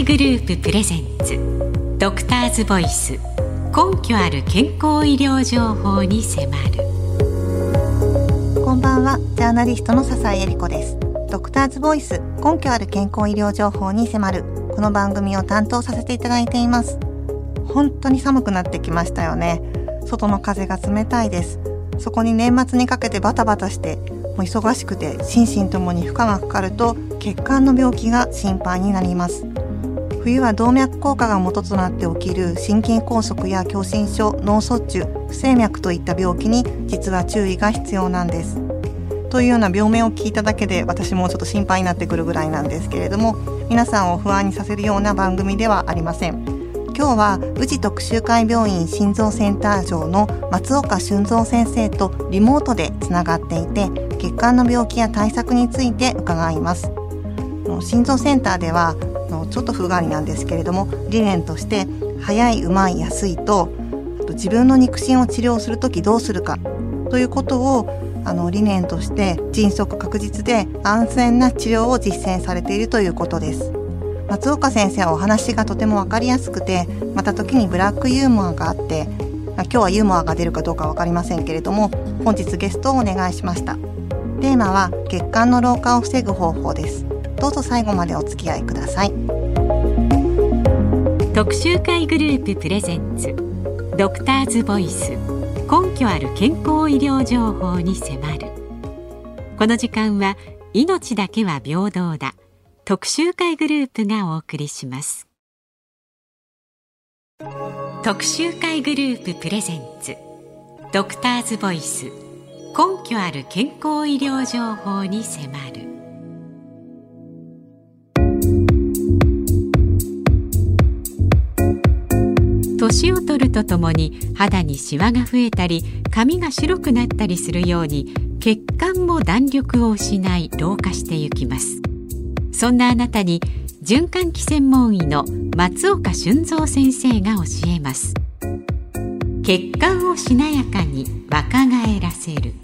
会グループプレゼンツ。ドクターズボイス。根拠ある健康医療情報に迫る。こんばんは。ジャーナリストの笹井恵理子です。ドクターズボイス。根拠ある健康医療情報に迫る。この番組を担当させていただいています。本当に寒くなってきましたよね。外の風が冷たいです。そこに年末にかけてバタバタしてもう忙しくて心身ともに負荷がかかると血管の病気が心配になります。冬は動脈硬化が元となって起きる心筋梗塞や狭心症脳卒中不整脈といった病気に実は注意が必要なんです。というような病名を聞いただけで私もちょっと心配になってくるぐらいなんですけれども皆さんを不安にさせるような番組ではありません。今日は宇治特集会病院心臓センター長の松岡俊三先生とリモートでつながっていて血管の病気や対策について伺います。心臓センターではちょっと風変わりなんですけれども理念として早いうまい安いと自分の肉親を治療する時どうするかということをあの理念として迅速確実で安全な治療を実践されているということです。松岡先生はお話がとても分かりやすくてまた時にブラックユーモアがあって今日はユーモアが出るかどうか分かりませんけれども本日ゲストをお願いしました。テーマは血管の老化を防ぐ方法です。どうぞ最後までお付き合いください。特集会グループプレゼンツドクターズボイス根拠ある健康医療情報に迫る。この時間は命だけは平等だ特集会グループがお送りします。特集会グループプレゼンツドクターズボイス根拠ある健康医療情報に迫る。年を取るとともに肌にシワが増えたり髪が白くなったりするように血管も弾力を失い老化してゆきます。そんなあなたに循環器専門医の松岡俊三先生が教えます。血管をしなやかに若返らせる。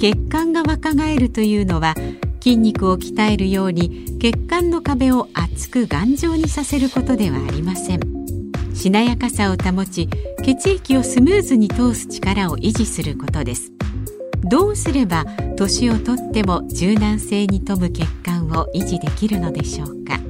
血管が若返るというのは筋肉を鍛えるように血管の壁を厚く頑丈にさせることではありません。しなやかさを保ち血液をスムーズに通す力を維持することです。どうすれば年をとっても柔軟性に富む血管を維持できるのでしょうか。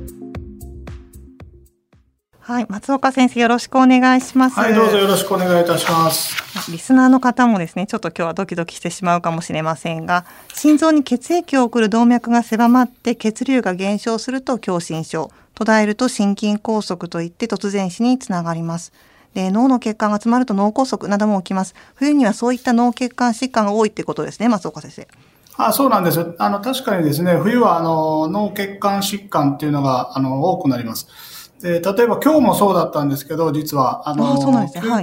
はい、松岡先生よろしくお願いします。はい、どうぞよろしくお願いいたします。リスナーの方もですね、ちょっと今日はドキドキしてしまうかもしれませんが、心臓に血液を送る動脈が狭まって血流が減少すると狭心症、途絶えると心筋梗塞といって突然死につながります。で脳の血管が詰まると脳梗塞なども起きます。冬にはそういった脳血管疾患が多いってことですね、松岡先生。あそうなんです。あの、確かにですね、冬はあの脳血管疾患っていうのがあの多くなります。で、例えば今日もそうだったんですけど、実は、あの、あ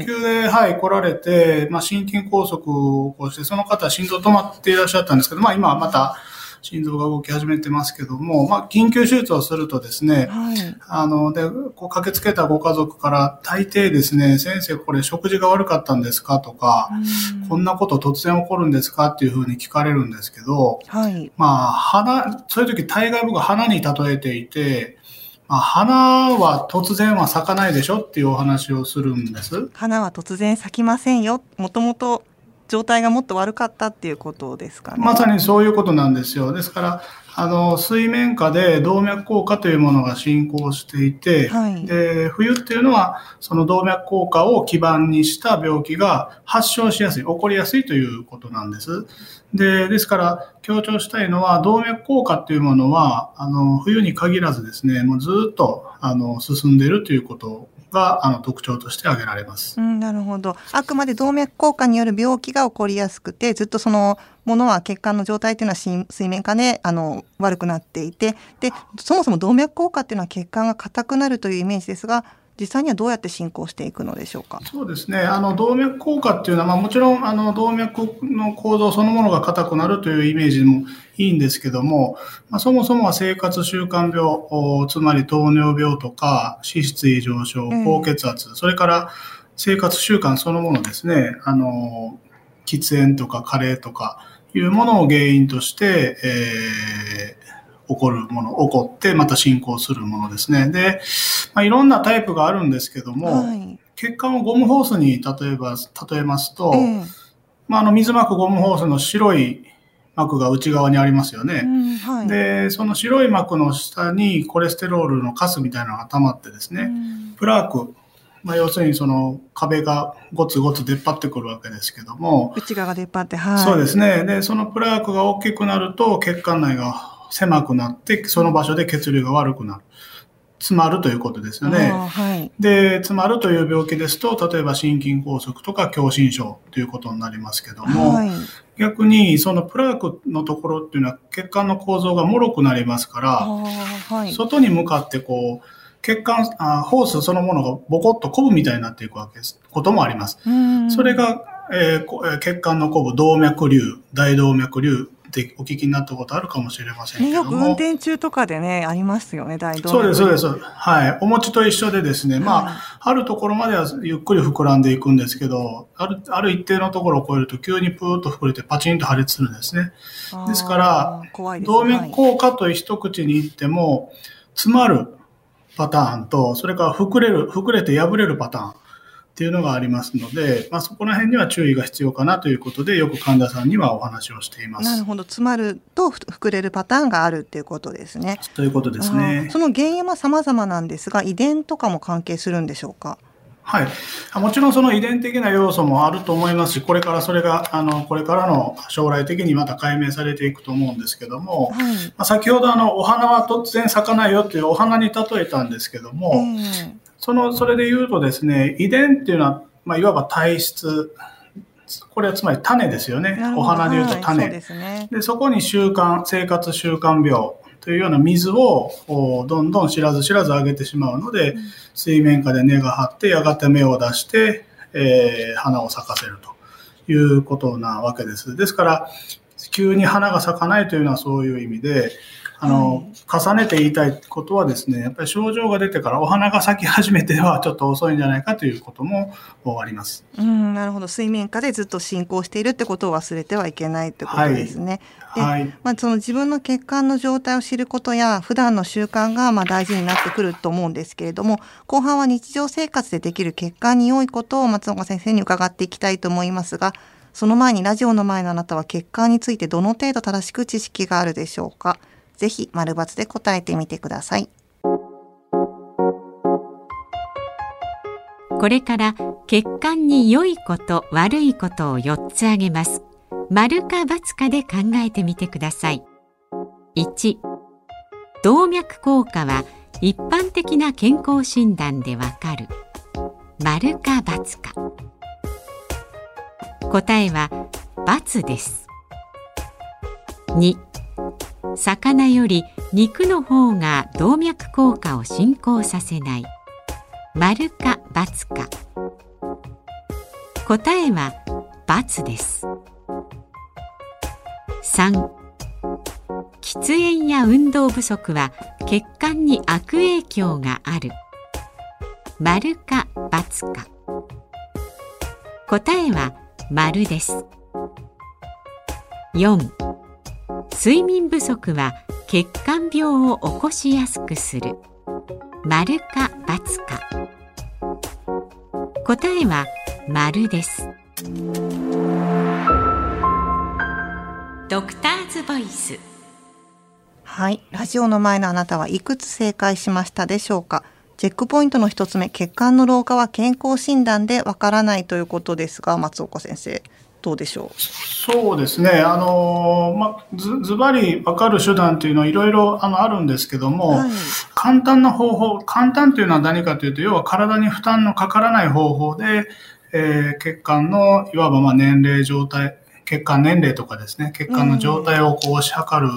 ね、救急で、はい、来られて、まあ、心筋梗塞を起こして、その方、心臓止まっていらっしゃったんですけど、まあ、今はまた、心臓が動き始めてますけども、まあ、緊急手術をするとですね、はい、あの、で、こう駆けつけたご家族から、大抵ですね、先生、これ食事が悪かったんですか？とか、こんなこと突然起こるんですか？っていうふうに聞かれるんですけど、はい、まあ、花、そういう時、大概僕は花に例えていて、まあ、花は突然は咲かないでしょっていうお話をするんです。花は突然咲きませんよ。もともと状態がもっと悪かったっていうことですかね。まさにそういうことなんですよ。ですから、あの、水面下で動脈硬化というものが進行していて、はい、で、冬っていうのは、その動脈硬化を基盤にした病気が発症しやすい、起こりやすいということなんです。で、ですから、強調したいのは、動脈硬化っていうものは、あの、冬に限らずですね、もうずっと、あの、進んでいるということがあの特徴として挙げられます、うん、なるほど。あくまで動脈硬化による病気が起こりやすくてずっとそのものは血管の状態というのは水面下であの悪くなっていてでそもそも動脈硬化っていうのは血管が硬くなるというイメージですが実際にはどうやって進行していくのでしょうか？そうですね。あの動脈硬化っていうのは、まあ、もちろんあの動脈の構造そのものが硬くなるというイメージもいいんですけども、まあ、そもそもは生活習慣病、つまり糖尿病とか脂質異常症、高血圧、うん、それから生活習慣そのものですね。あの喫煙とか加齢とかいうものを原因として、えー起こるもの、起こってまた進行するものですね。で、まあ、いろんなタイプがあるんですけども、はい、血管をゴムホースに例えば、例えますと、えー、まあ、あの水膜ゴムホースの白い膜が内側にありますよね。うんはい、で、その白い膜の下にコレステロールのカスみたいなのが溜まってですね、うん、プラーク、まあ、要するにその壁がゴツゴツ出っ張ってくるわけですけども。内側が出っ張って、はい。そうですね。で、そのプラークが大きくなると血管内が狭くなって、その場所で血流が悪くなる。詰まるということですよね。はい、で、詰まるという病気ですと、例えば心筋梗塞とか狭心症ということになりますけども、はい、逆にそのプラークのところっていうのは血管の構造が脆くなりますから、はい、外に向かってこう、血管あ、ホースそのものがボコッとコブみたいになっていくわけです。こともあります。それが、えー、血管のコブ、動脈瘤、大動脈瘤、ってお聞きになったことあるかもしれませんけども、ね、よく運転中とかでね、ありますよね、大動そうです、そうです。はい。お餅と一緒でですね、まあ、あるところまではゆっくり膨らんでいくんですけど、ある、ある一定のところを超えると急にプーッと膨れてパチンと破裂するんですね。ですから、ね、動脈硬化と一口に言っても、詰まるパターンと、それから膨れる、膨れて破れるパターン。っていうのがありますので、まあ、そこら辺には注意が必要かなということで、よく神田さんにはお話をしています。なるほど、詰まると膨れるパターンがあるっていうことですね。ということですね。その原因は様々なんですが、遺伝とかも関係するんでしょうか？はい。もちろんその遺伝的な要素もあると思いますし、これからそれが、あの、これからの将来的にまた解明されていくと思うんですけども、はい、まあ、先ほどあの、お花は突然咲かないよっていうお花に例えたんですけども、その、それで言うとですね、遺伝っていうのは、まあ、いわば体質、これはつまり種ですよね。お花で言うと種。はい、そで、ね、そこに習慣、生活習慣病というような水をどんどん知らず知らず上げてしまうので、うん、水面下で根が張って、やがて芽を出して、えー、花を咲かせるということなわけです。ですから、急に花が咲かないというのはそういう意味で、あの、重ねて言いたいことはですね、やっぱり症状が出てからお花が咲き始めてはちょっと遅いんじゃないかということもあります。うん、なるほど。水面下でずっと進行しているってことを忘れてはいけないってことですね。はい、で、まあ、その自分の血管の状態を知ることや普段の習慣がまあ大事になってくると思うんですけれども、後半は日常生活でできる血管に良いことを松岡先生に伺っていきたいと思いますが、その前にラジオの前のあなたは血管についてどの程度正しく知識があるでしょうか？ぜひ丸抜で答えてみてください。これから血管に良いこと悪いことを4つ挙げます。丸か×かで考えてみてください。1動脈硬化は一般的な健康診断でわかる。丸か×か。答えは×です。2魚より肉の方が動脈硬化を進行させない。丸か×か。答えは×です。3喫煙や運動不足は血管に悪影響がある。丸か×か。答えは丸です。4睡眠不足は血管病を起こしやすくする。丸か×か。答えは丸です。ドクターズボイス。はい。ラジオの前のあなたはいくつ正解しましたでしょうか？チェックポイントの一つ目血管の老化は健康診断でわからないということですが松岡先生。どうでしょう？そうですね、あのまずずばり分かる手段というのはいろいろあのあるんですけども、はい、簡単な方法、簡単というのは何かというと、要は体に負担のかからない方法で、えー、血管のいわばま年齢状態、血管年齢とかですね、血管の状態をこうし測る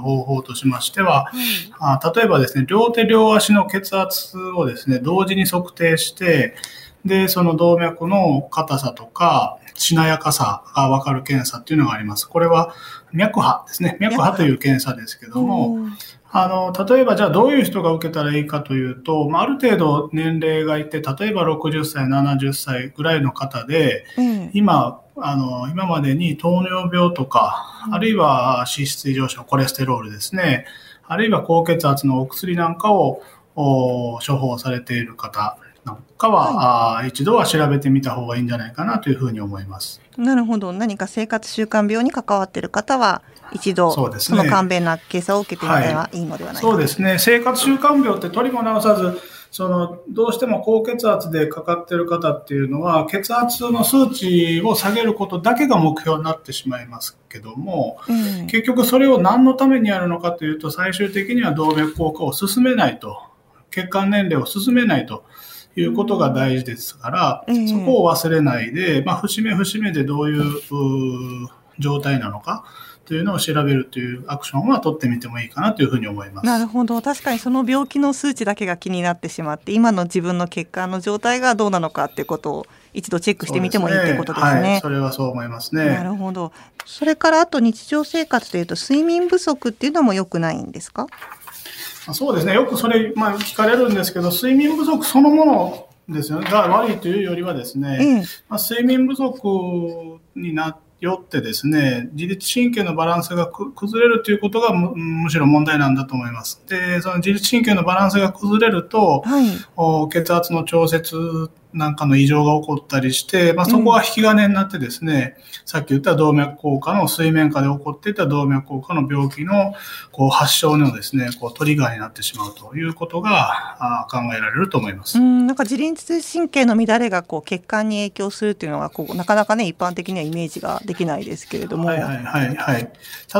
方法としましては、うん、あ例えばですね、両手両足の血圧をですね、同時に測定して、で、その動脈の硬さとか、しなやかさがわかる検査っていうのがあります。これは脈波ですね。脈波という検査ですけども、あの、例えばじゃあどういう人が受けたらいいかというと、まあ、ある程度年齢がいて、例えば60歳、70歳ぐらいの方で、うん、今、あの、今までに糖尿病とか、あるいは脂質異常症、コレステロールですね。あるいは高血圧のお薬なんかを処方されている方なんかは、はい、一度は調べてみた方がいいんじゃないかなというふうに思います。なるほど。何か生活習慣病に関わっている方は、一度そ、ね,、の簡便な検査を受けてみたらいいのではないか、はい、そうですね。生活習慣病って取りも直さず、そのどうしても高血圧でかかっている方っていうのは血圧の数値を下げることだけが目標になってしまいますけども、うん、結局それを何のためにやるのかというと最終的には動脈硬化を進めないと血管年齢を進めないということが大事ですから、うん、そこを忘れないで、まあ、節目節目でどういう状態なのかというのを調べるというアクションは取ってみてもいいかなというふうに思います。なるほど。確かにその病気の数値だけが気になってしまって、今の自分の血管の状態がどうなのかっていうことを一度チェックしてみてもいいってことですね。すねはい、それはそう思いますね。なるほど。それからあと日常生活でいうと睡眠不足っていうのも良くないんですか？そうですね。よくそれ、まあ、聞かれるんですけど、睡眠不足そのものですよね。が悪いというよりはですね、うん、まあ、睡眠不足になよってですね、自律神経のバランスが崩れるということがむしろ問題なんだと思います。で、その自律神経のバランスが崩れると、はい、血圧の調節なんかの異常が起こったりして、まあ、そこが引き金になってですね、うん、さっき言った動脈硬化の水面下で起こっていた動脈硬化の病気のこう発症のですね、こうトリガーになってしまうということがあ考えられると思います。うん、なんか自律神経の乱れがこう血管に影響するっていうのはこうなかなかね一般的にはイメージができないですけれども。はいはいはいはい。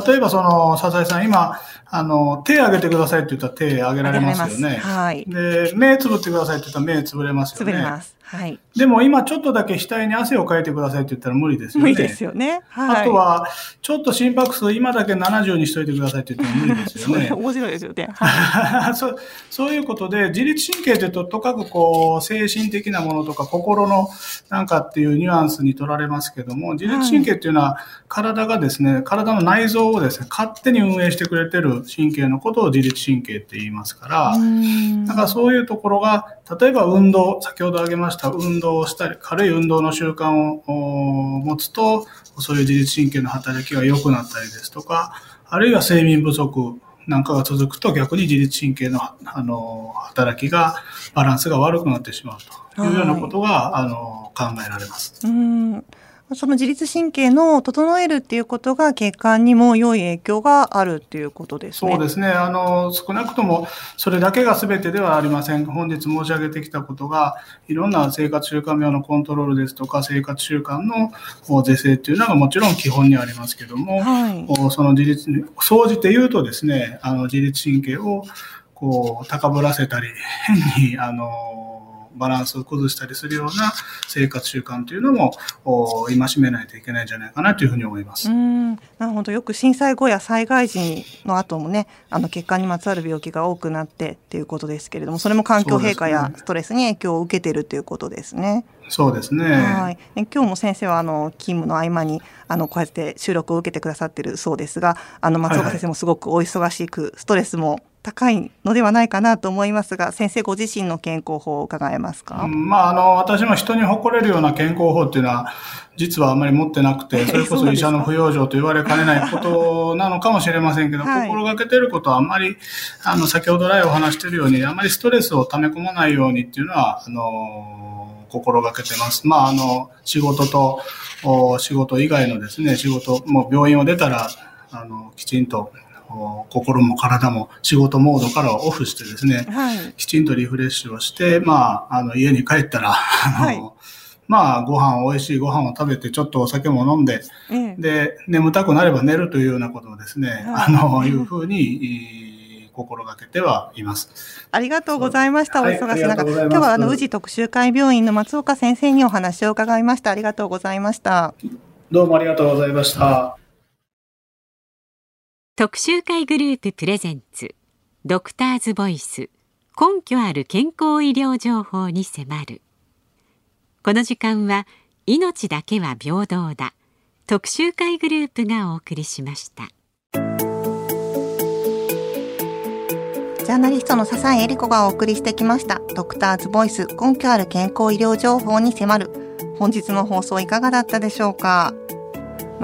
例えばその笹井さん今あの手挙げてくださいって言ったら手挙げられますよね。はい。で目つぶってくださいって言ったら目つぶれますよね。つぶれます。はい。でも今ちょっとだけ額に汗をかいてくださいって言ったら無理ですよね。無理ですよね。はい、あとは、ちょっと心拍数今だけ70にしといてくださいって言っても無理ですよね。面白いですよね。はい、そうそういうことで、自律神経ってととかくこう、精神的なものとか心のなんかっていうニュアンスに取られますけども、自律神経っていうのは体がですね、体の内臓をですね、勝手に運営してくれてる神経のことを自律神経って言いますから、だからそういうところが、例えば運動、先ほど挙げました運動をしたり、軽い運動の習慣を持つと、そういう自律神経の働きが良くなったりですとか、あるいは睡眠不足なんかが続くと逆に自律神経のあの働きが、バランスが悪くなってしまうというようなことが、あの考えられます。うんその自律神経の整えるっていうことが血管にも良い影響があるっていうことですね。そうですね。あの、少なくともそれだけが全てではありません。本日申し上げてきたことが、いろんな生活習慣病のコントロールですとか、生活習慣の是正っていうのがもちろん基本にありますけども、はい、その自律、総じて言うとですね、あの自律神経をこう高ぶらせたり、変に、あの、バランスを崩したりするような生活習慣というのも戒めないといけないんじゃないかなというふうに思います。うんなるほどよく震災後や災害時の後もねあの血管にまつわる病気が多くなってっていうことですけれどもそれも環境変化やストレスに影響を受けているということですね。そうですね。はい。今日も先生はあの勤務の合間にあのこうやって収録を受けてくださっているそうですが、あの松岡先生もすごくお忙しくストレスも高いのではないかなと思いますが、先生ご自身の健康法を伺えますか、うん、まあ、あの、私も人に誇れるような健康法っていうのは、実はあまり持ってなくて、それこそ医者の不養生と言われかねないことなのかもしれませんけど、はい、心がけてることはあんまり、あの、先ほど来お話してるように、あまりストレスを溜め込まないようにっていうのは、あの、心がけてます。まあ、あの、仕事と、仕事以外のですね、仕事、もう病院を出たら、あの、きちんと心も体も仕事モードからオフしてですね、はい、きちんとリフレッシュをして、まあ、あの、家に帰ったら、あの、はい、まあ、ご飯、美味しいご飯を食べて、ちょっとお酒も飲んで、うん、で、眠たくなれば寝るというようなことをですね、はい、あの、いうふうに、心がけてはいます。ありがとうございました。お忙しい中、今日はあの宇治特集会病院の松岡先生にお話を伺いました。ありがとうございました。どうもありがとうございました。特集会グループプレゼンツドクターズボイス根拠ある健康医療情報に迫る。この時間は命だけは平等だ特集会グループがお送りしました。ジャーナリストの笹井恵理子がお送りしてきましたドクターズボイス根拠ある健康医療情報に迫る。本日の放送いかがだったでしょうか？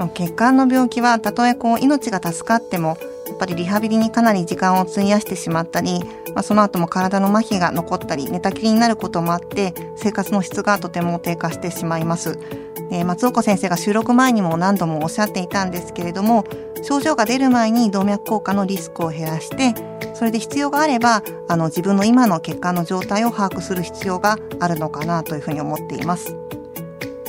血管の病気はたとえこう命が助かってもやっぱりリハビリにかなり時間を費やしてしまったり、まあ、その後も体の麻痺が残ったり寝たきりになることもあって生活の質がとても低下してしまいます。え松岡先生が収録前にも何度もおっしゃっていたんですけれども症状が出る前に動脈硬化のリスクを減らしてそれで必要があればあの自分の今の血管の状態を把握する必要があるのかなというふうに思っています。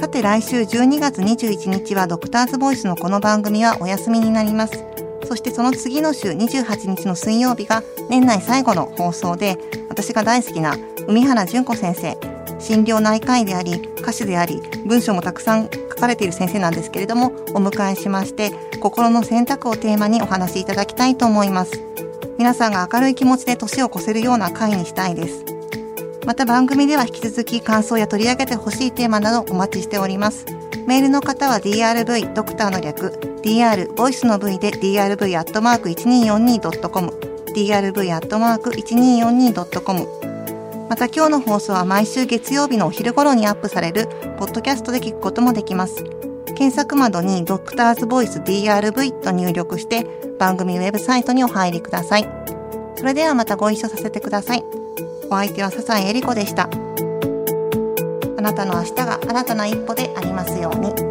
さて来週12月21日はドクターズボイスのこの番組はお休みになります。そしてその次の週28日の水曜日が年内最後の放送で私が大好きな海原純子先生心療内科医であり歌手であり文章もたくさん書かれている先生なんですけれどもお迎えしまして心の選択をテーマにお話しいただきたいと思います皆さんが明るい気持ちで年を越せるような会にしたいですまた番組では引き続き感想や取り上げてほしいテーマなどお待ちしておりますメールの方は drv ドクターの略 dr ボイスの v で drv アットマーク 1242.com drv アットマーク 1242.com また今日の放送は毎週月曜日のお昼頃にアップされるポッドキャストで聞くこともできます。検索窓にドクターズボイス DRV と入力して番組ウェブサイトにお入りください。それではまたご一緒させてください。お相手は笹井恵理子でした。あなたの明日が新たな一歩でありますように。